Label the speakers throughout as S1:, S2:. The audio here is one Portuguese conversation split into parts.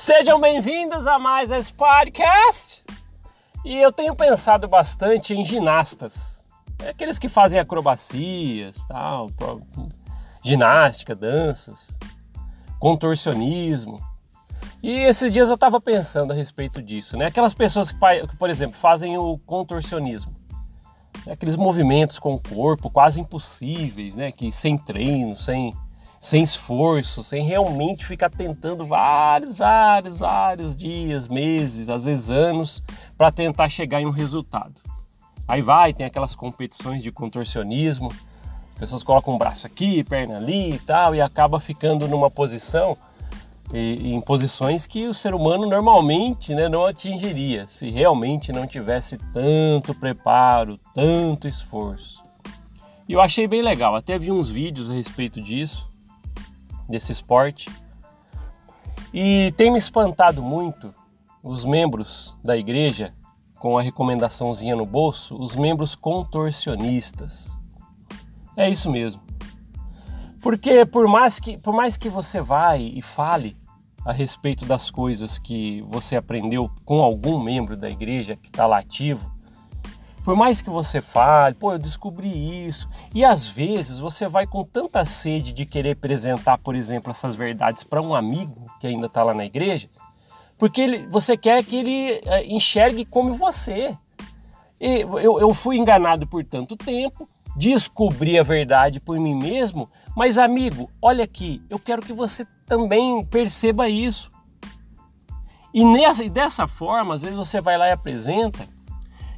S1: Sejam bem-vindos a mais esse podcast. E eu tenho pensado bastante em ginastas, é aqueles que fazem acrobacias, tal, ginástica, danças, contorcionismo. E esses dias eu estava pensando a respeito disso, né? Aquelas pessoas que, por exemplo, fazem o contorcionismo, né? aqueles movimentos com o corpo quase impossíveis, né? Que sem treino, sem sem esforço, sem realmente ficar tentando vários, vários, vários dias, meses, às vezes anos, para tentar chegar em um resultado. Aí vai, tem aquelas competições de contorcionismo, as pessoas colocam um braço aqui, perna ali e tal, e acaba ficando numa posição, e, em posições que o ser humano normalmente né, não atingiria, se realmente não tivesse tanto preparo, tanto esforço. E eu achei bem legal, até vi uns vídeos a respeito disso, desse esporte. E tem me espantado muito os membros da igreja com a recomendaçãozinha no bolso, os membros contorcionistas. É isso mesmo. Porque por mais que, por mais que você vá e fale a respeito das coisas que você aprendeu com algum membro da igreja que está lá ativo, por mais que você fale, pô, eu descobri isso, e às vezes você vai com tanta sede de querer apresentar, por exemplo, essas verdades para um amigo que ainda está lá na igreja, porque ele, você quer que ele é, enxergue como você. E eu, eu fui enganado por tanto tempo, descobri a verdade por mim mesmo, mas amigo, olha aqui, eu quero que você também perceba isso. E nessa, dessa forma, às vezes você vai lá e apresenta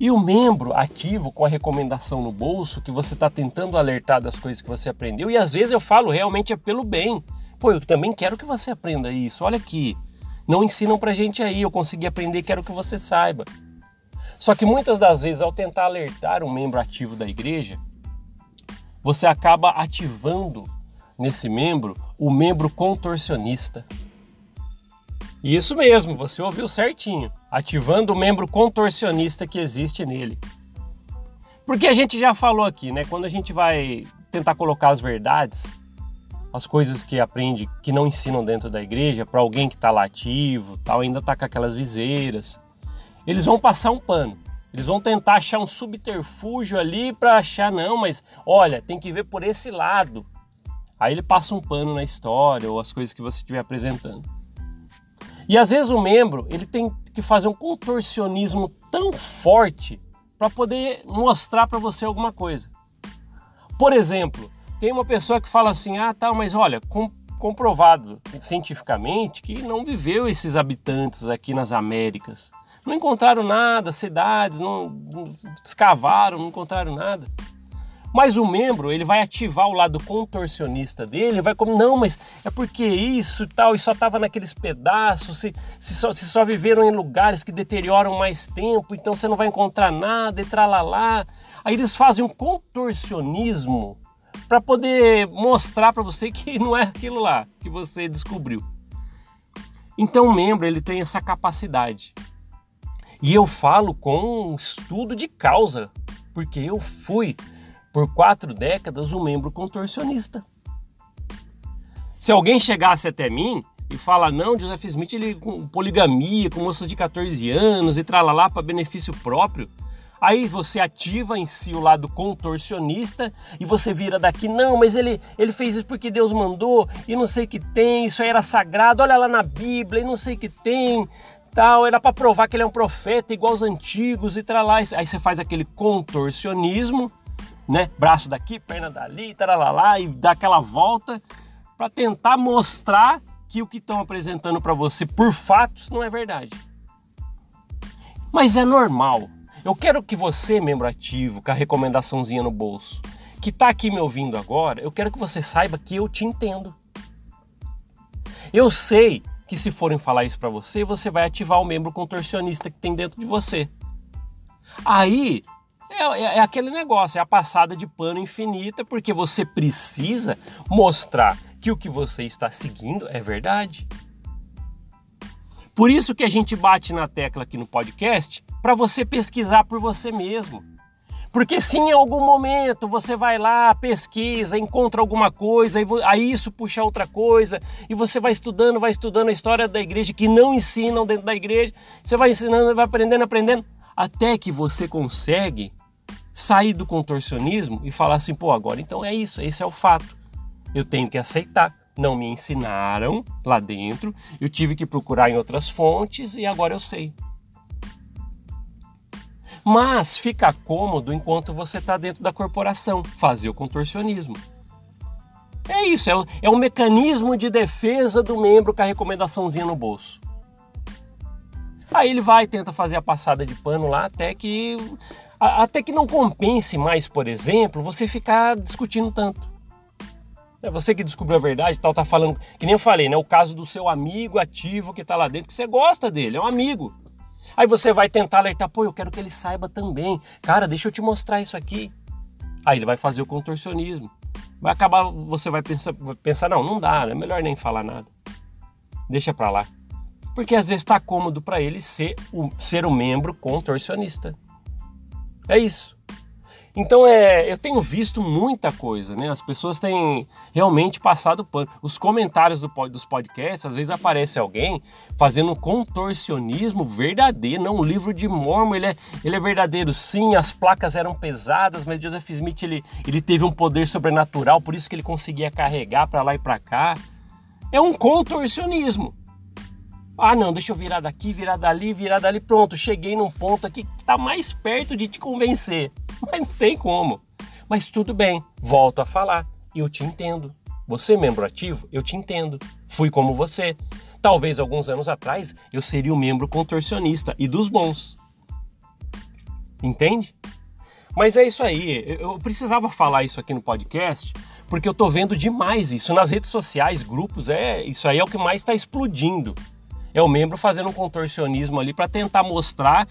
S1: e o membro ativo com a recomendação no bolso, que você está tentando alertar das coisas que você aprendeu, e às vezes eu falo realmente é pelo bem. Pô, eu também quero que você aprenda isso. Olha aqui, não ensinam pra gente aí, eu consegui aprender, quero que você saiba. Só que muitas das vezes, ao tentar alertar um membro ativo da igreja, você acaba ativando nesse membro o membro contorcionista. Isso mesmo, você ouviu certinho, ativando o membro contorcionista que existe nele. Porque a gente já falou aqui, né? Quando a gente vai tentar colocar as verdades, as coisas que aprende que não ensinam dentro da igreja, para alguém que está lá ativo, tal, ainda está com aquelas viseiras, eles vão passar um pano. Eles vão tentar achar um subterfúgio ali para achar, não, mas olha, tem que ver por esse lado. Aí ele passa um pano na história ou as coisas que você estiver apresentando. E às vezes o membro ele tem que fazer um contorcionismo tão forte para poder mostrar para você alguma coisa. Por exemplo, tem uma pessoa que fala assim: ah, tá, mas olha, com, comprovado cientificamente que não viveu esses habitantes aqui nas Américas. Não encontraram nada, cidades, não, não escavaram, não encontraram nada. Mas o membro, ele vai ativar o lado contorcionista dele, vai como, não, mas é porque isso e tal, e só estava naqueles pedaços, se, se, só, se só viveram em lugares que deterioram mais tempo, então você não vai encontrar nada, e tralalá. Aí eles fazem um contorcionismo para poder mostrar para você que não é aquilo lá que você descobriu. Então o membro, ele tem essa capacidade. E eu falo com um estudo de causa, porque eu fui por quatro décadas um membro contorcionista. Se alguém chegasse até mim e fala não, Joseph Smith ele com poligamia, com moças de 14 anos e tralalá para benefício próprio, aí você ativa em si o lado contorcionista e você vira daqui, não, mas ele, ele fez isso porque Deus mandou e não sei que tem, isso aí era sagrado, olha lá na Bíblia e não sei que tem, tal, era para provar que ele é um profeta igual aos antigos e tralá. Aí você faz aquele contorcionismo né? Braço daqui, perna dali, taralá, e dá aquela volta para tentar mostrar que o que estão apresentando para você por fatos não é verdade. Mas é normal. Eu quero que você, membro ativo, com a recomendaçãozinha no bolso, que está aqui me ouvindo agora, eu quero que você saiba que eu te entendo. Eu sei que se forem falar isso para você, você vai ativar o membro contorcionista que tem dentro de você. Aí é, é, é, aquele negócio, é a passada de pano infinita, porque você precisa mostrar que o que você está seguindo é verdade. Por isso que a gente bate na tecla aqui no podcast para você pesquisar por você mesmo. Porque se em algum momento você vai lá, pesquisa, encontra alguma coisa, aí isso puxa outra coisa, e você vai estudando, vai estudando a história da igreja que não ensinam dentro da igreja, você vai ensinando, vai aprendendo, aprendendo, até que você consegue sair do contorcionismo e falar assim, pô, agora então é isso, esse é o fato. Eu tenho que aceitar. Não me ensinaram lá dentro, eu tive que procurar em outras fontes e agora eu sei. Mas fica cômodo enquanto você está dentro da corporação, fazer o contorcionismo. É isso, é, é um mecanismo de defesa do membro com a recomendaçãozinha no bolso. Aí ele vai, tenta fazer a passada de pano lá até que até que não compense mais, por exemplo, você ficar discutindo tanto. É você que descobriu a verdade, tal, tá falando, que nem eu falei, né? O caso do seu amigo ativo que tá lá dentro, que você gosta dele, é um amigo. Aí você vai tentar alertar, pô, eu quero que ele saiba também. Cara, deixa eu te mostrar isso aqui. Aí ele vai fazer o contorcionismo. Vai acabar, você vai pensar, vai pensar não, não dá, é melhor nem falar nada. Deixa pra lá. Porque às vezes está cômodo para ele ser o, ser o membro contorcionista. É isso. Então é, eu tenho visto muita coisa, né? As pessoas têm realmente passado pano. Os comentários do, dos podcasts, às vezes aparece alguém fazendo um contorcionismo verdadeiro. Não, o livro de Mormon ele é, ele é verdadeiro. Sim, as placas eram pesadas, mas Joseph Smith ele, ele teve um poder sobrenatural, por isso que ele conseguia carregar para lá e para cá. É um contorcionismo. Ah, não, deixa eu virar daqui, virar dali, virar dali. Pronto, cheguei num ponto aqui que está mais perto de te convencer. Mas não tem como. Mas tudo bem, volto a falar. Eu te entendo. Você, membro ativo, eu te entendo. Fui como você. Talvez alguns anos atrás eu seria um membro contorcionista e dos bons. Entende? Mas é isso aí. Eu precisava falar isso aqui no podcast porque eu tô vendo demais isso nas redes sociais, grupos. É isso aí é o que mais está explodindo é o membro fazendo um contorcionismo ali para tentar mostrar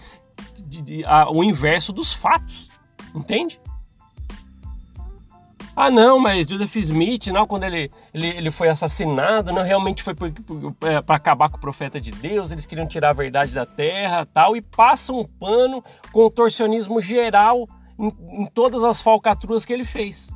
S1: de, de, a, o inverso dos fatos, entende? Ah, não, mas Joseph Smith, não, quando ele, ele, ele foi assassinado, não realmente foi para é, acabar com o profeta de Deus, eles queriam tirar a verdade da terra tal, e passa um pano contorcionismo geral em, em todas as falcatruas que ele fez.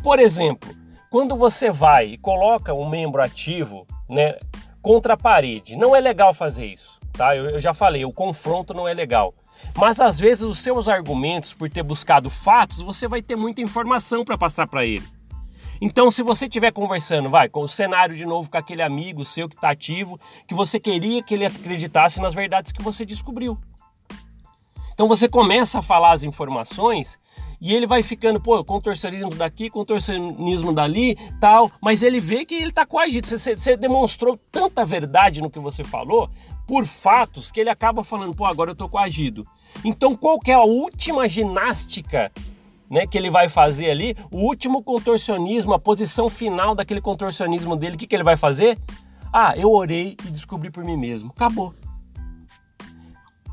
S1: Por exemplo, quando você vai e coloca um membro ativo né, contra a parede, não é legal fazer isso, tá? Eu, eu já falei, o confronto não é legal. Mas às vezes os seus argumentos, por ter buscado fatos, você vai ter muita informação para passar para ele. Então, se você estiver conversando, vai, com o cenário de novo com aquele amigo seu que está ativo, que você queria que ele acreditasse nas verdades que você descobriu. Então você começa a falar as informações e ele vai ficando, pô, contorcionismo daqui, contorcionismo dali, tal, mas ele vê que ele está coagido. Você, você demonstrou tanta verdade no que você falou, por fatos, que ele acaba falando, pô, agora eu estou coagido. Então, qual que é a última ginástica né, que ele vai fazer ali? O último contorcionismo, a posição final daquele contorcionismo dele, o que, que ele vai fazer? Ah, eu orei e descobri por mim mesmo. Acabou.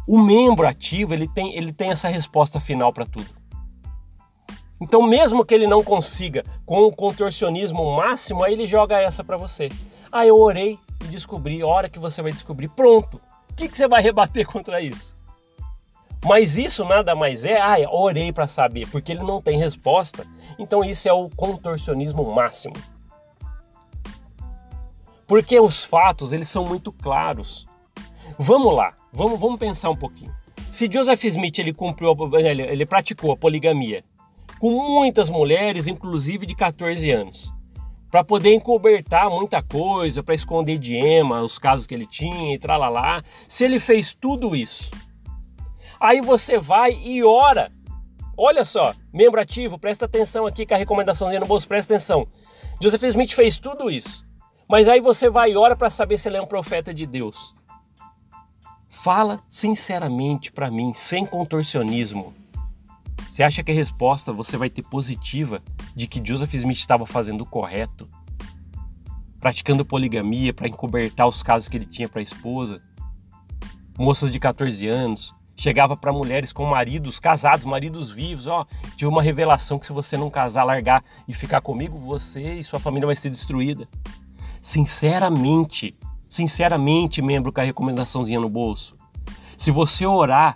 S1: O membro ativo, ele tem, ele tem essa resposta final para tudo. Então, mesmo que ele não consiga com o contorcionismo máximo, aí ele joga essa para você. Ah, eu orei e descobri, a hora que você vai descobrir, pronto. O que, que você vai rebater contra isso? Mas isso nada mais é, ah, orei para saber, porque ele não tem resposta. Então isso é o contorcionismo máximo. Porque os fatos, eles são muito claros. Vamos lá, vamos, vamos pensar um pouquinho. Se Joseph Smith ele cumpriu, ele, ele praticou a poligamia com muitas mulheres, inclusive de 14 anos, para poder encobertar muita coisa, para esconder de Emma, os casos que ele tinha e tralalá. Se ele fez tudo isso, aí você vai e ora. Olha só, membro ativo, presta atenção aqui com a recomendaçãozinha no bolso, presta atenção. Joseph Smith fez tudo isso, mas aí você vai e ora para saber se ele é um profeta de Deus. Fala sinceramente para mim, sem contorcionismo. Você acha que a resposta você vai ter positiva de que Joseph Smith estava fazendo o correto? Praticando poligamia para encobertar os casos que ele tinha para a esposa? Moças de 14 anos, chegava para mulheres com maridos casados, maridos vivos, ó, tive uma revelação que se você não casar, largar e ficar comigo, você e sua família vai ser destruída. Sinceramente, sinceramente, membro com a recomendaçãozinha no bolso. Se você orar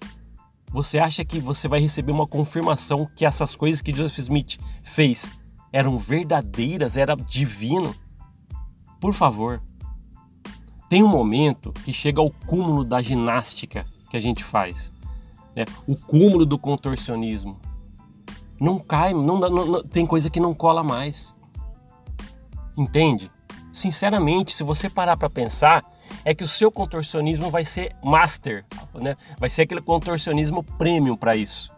S1: Você acha que você vai receber uma confirmação que essas coisas que Joseph Smith fez eram verdadeiras, era divino? Por favor. Tem um momento que chega ao cúmulo da ginástica que a gente faz, né? o cúmulo do contorcionismo. Não cai, não, não, não, tem coisa que não cola mais. Entende? Sinceramente, se você parar para pensar, é que o seu contorcionismo vai ser master, né? Vai ser aquele contorcionismo premium para isso.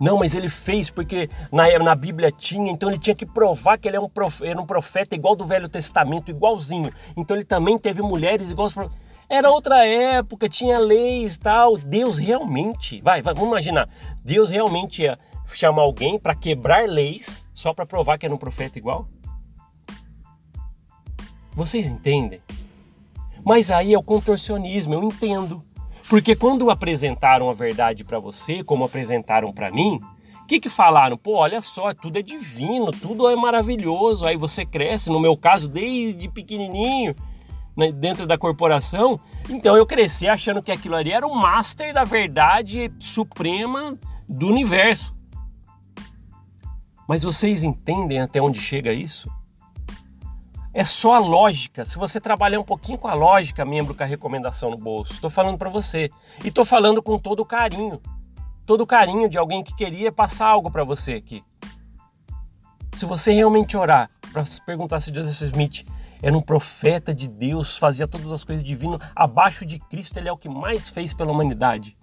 S1: Não, mas ele fez porque na, na Bíblia tinha, então ele tinha que provar que ele é um profeta, era um profeta igual do Velho Testamento, igualzinho. Então ele também teve mulheres igual aos era outra época, tinha leis tal. Deus realmente, vai, vai, vamos imaginar, Deus realmente ia chamar alguém para quebrar leis só para provar que era um profeta igual? Vocês entendem? Mas aí é o contorcionismo, eu entendo. Porque quando apresentaram a verdade para você, como apresentaram para mim, o que, que falaram? Pô, olha só, tudo é divino, tudo é maravilhoso. Aí você cresce, no meu caso, desde pequenininho, né, dentro da corporação. Então eu cresci achando que aquilo ali era o master da verdade suprema do universo. Mas vocês entendem até onde chega isso? É só a lógica. Se você trabalhar um pouquinho com a lógica, membro com a recomendação no bolso, estou falando para você. E estou falando com todo o carinho. Todo o carinho de alguém que queria passar algo para você aqui. Se você realmente orar para perguntar se Joseph Smith era um profeta de Deus, fazia todas as coisas divinas, abaixo de Cristo ele é o que mais fez pela humanidade.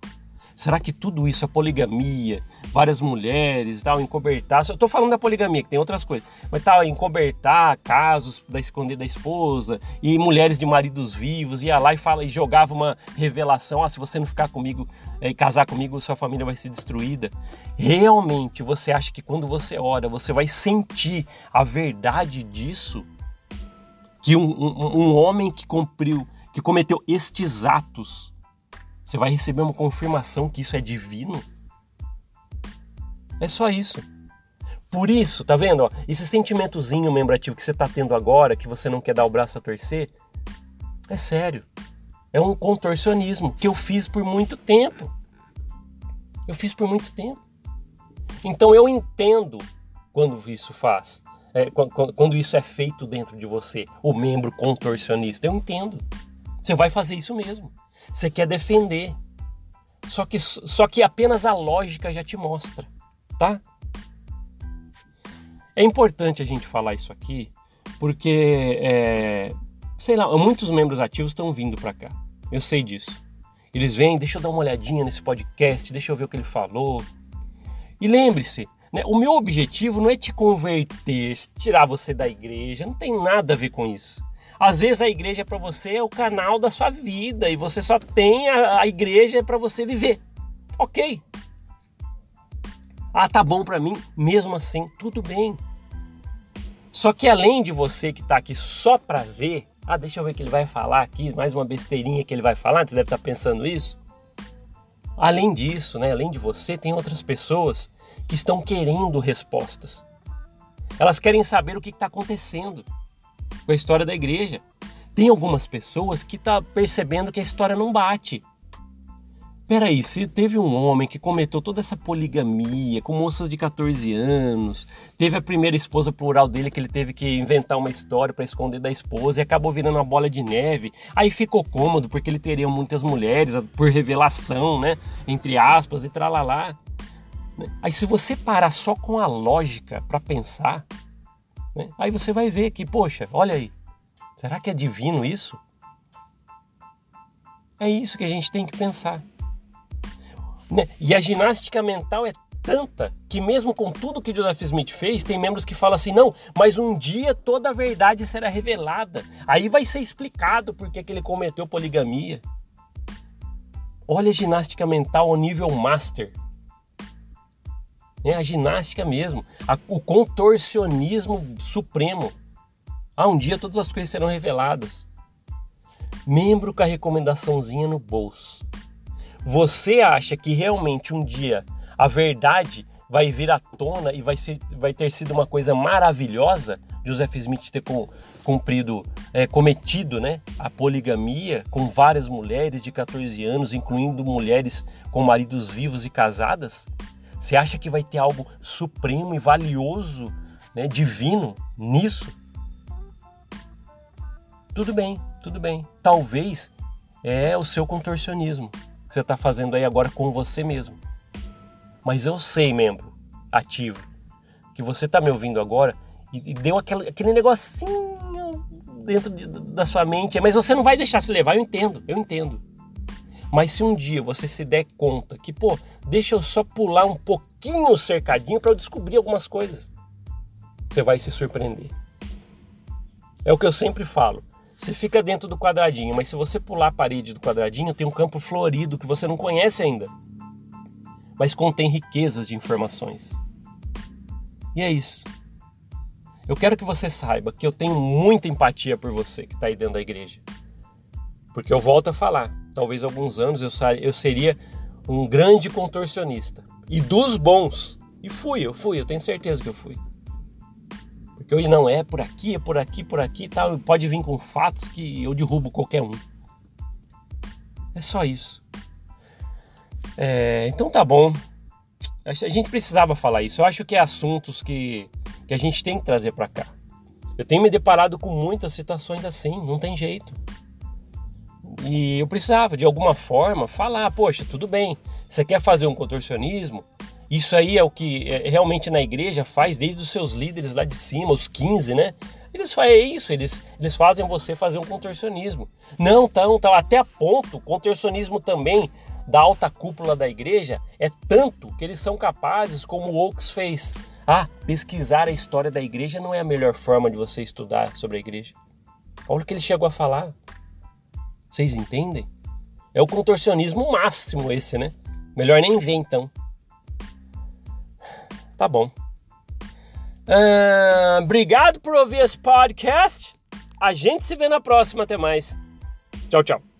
S1: Será que tudo isso é poligamia, várias mulheres, tal, encobertar? Eu tô falando da poligamia, que tem outras coisas, mas tal, encobertar casos da esconder da esposa e mulheres de maridos vivos, ia lá e fala e jogava uma revelação: ah, se você não ficar comigo e é, casar comigo, sua família vai ser destruída. Realmente você acha que quando você ora, você vai sentir a verdade disso? Que um, um, um homem que cumpriu, que cometeu estes atos você vai receber uma confirmação que isso é divino. É só isso. Por isso, tá vendo? Ó, esse sentimentozinho membrativo que você tá tendo agora, que você não quer dar o braço a torcer, é sério. É um contorcionismo que eu fiz por muito tempo. Eu fiz por muito tempo. Então eu entendo quando isso faz, é, quando, quando isso é feito dentro de você, o membro contorcionista. Eu entendo. Você vai fazer isso mesmo. Você quer defender. Só que, só que apenas a lógica já te mostra, tá? É importante a gente falar isso aqui, porque, é, sei lá, muitos membros ativos estão vindo para cá. Eu sei disso. Eles vêm, deixa eu dar uma olhadinha nesse podcast, deixa eu ver o que ele falou. E lembre-se, né, o meu objetivo não é te converter, tirar você da igreja, não tem nada a ver com isso. Às vezes a igreja para você é o canal da sua vida e você só tem a, a igreja para você viver. Ok. Ah, tá bom para mim, mesmo assim, tudo bem. Só que além de você que está aqui só para ver, ah, deixa eu ver o que ele vai falar aqui, mais uma besteirinha que ele vai falar, você deve estar tá pensando isso. Além disso, né, além de você, tem outras pessoas que estão querendo respostas. Elas querem saber o que está acontecendo a história da igreja. Tem algumas pessoas que tá percebendo que a história não bate. Peraí, se teve um homem que cometeu toda essa poligamia com moças de 14 anos, teve a primeira esposa plural dele que ele teve que inventar uma história para esconder da esposa e acabou virando uma bola de neve, aí ficou cômodo porque ele teria muitas mulheres por revelação, né? Entre aspas e tralalá. Aí se você parar só com a lógica para pensar, né? Aí você vai ver que, poxa, olha aí, será que é divino isso? É isso que a gente tem que pensar. Né? E a ginástica mental é tanta que mesmo com tudo que Joseph Smith fez, tem membros que falam assim, não, mas um dia toda a verdade será revelada. Aí vai ser explicado por que ele cometeu poligamia. Olha a ginástica mental ao nível master. É a ginástica mesmo, a, o contorcionismo supremo. Ah, um dia todas as coisas serão reveladas. Membro com a recomendaçãozinha no bolso. Você acha que realmente um dia a verdade vai vir à tona e vai, ser, vai ter sido uma coisa maravilhosa? Joseph Smith ter cumprido, é, cometido né, a poligamia com várias mulheres de 14 anos, incluindo mulheres com maridos vivos e casadas? Você acha que vai ter algo supremo e valioso, né, divino nisso? Tudo bem, tudo bem. Talvez é o seu contorcionismo que você está fazendo aí agora com você mesmo. Mas eu sei, membro ativo, que você está me ouvindo agora e, e deu aquele, aquele negocinho dentro de, da sua mente, mas você não vai deixar se levar, eu entendo, eu entendo. Mas se um dia você se der conta que, pô, deixa eu só pular um pouquinho o cercadinho para eu descobrir algumas coisas, você vai se surpreender. É o que eu sempre falo. Você fica dentro do quadradinho, mas se você pular a parede do quadradinho, tem um campo florido que você não conhece ainda, mas contém riquezas de informações. E é isso. Eu quero que você saiba que eu tenho muita empatia por você que está aí dentro da igreja. Porque eu volto a falar, talvez alguns anos eu seria um grande contorcionista. E dos bons. E fui, eu fui, eu tenho certeza que eu fui. Porque eu não é por aqui, é por aqui, por aqui tal. Pode vir com fatos que eu derrubo qualquer um. É só isso. É, então tá bom. A gente precisava falar isso. Eu acho que é assuntos que, que a gente tem que trazer para cá. Eu tenho me deparado com muitas situações assim, não tem jeito. E eu precisava, de alguma forma, falar: poxa, tudo bem, você quer fazer um contorcionismo? Isso aí é o que é, realmente na igreja faz desde os seus líderes lá de cima, os 15, né? Eles fazem é isso, eles, eles fazem você fazer um contorcionismo. Não, tão, tão até ponto, contorcionismo também da alta cúpula da igreja é tanto que eles são capazes, como o Oaks fez, ah, pesquisar a história da igreja não é a melhor forma de você estudar sobre a igreja. Olha o que ele chegou a falar. Vocês entendem? É o contorcionismo máximo esse, né? Melhor nem ver então. Tá bom. Uh, obrigado por ouvir esse podcast. A gente se vê na próxima. Até mais. Tchau, tchau.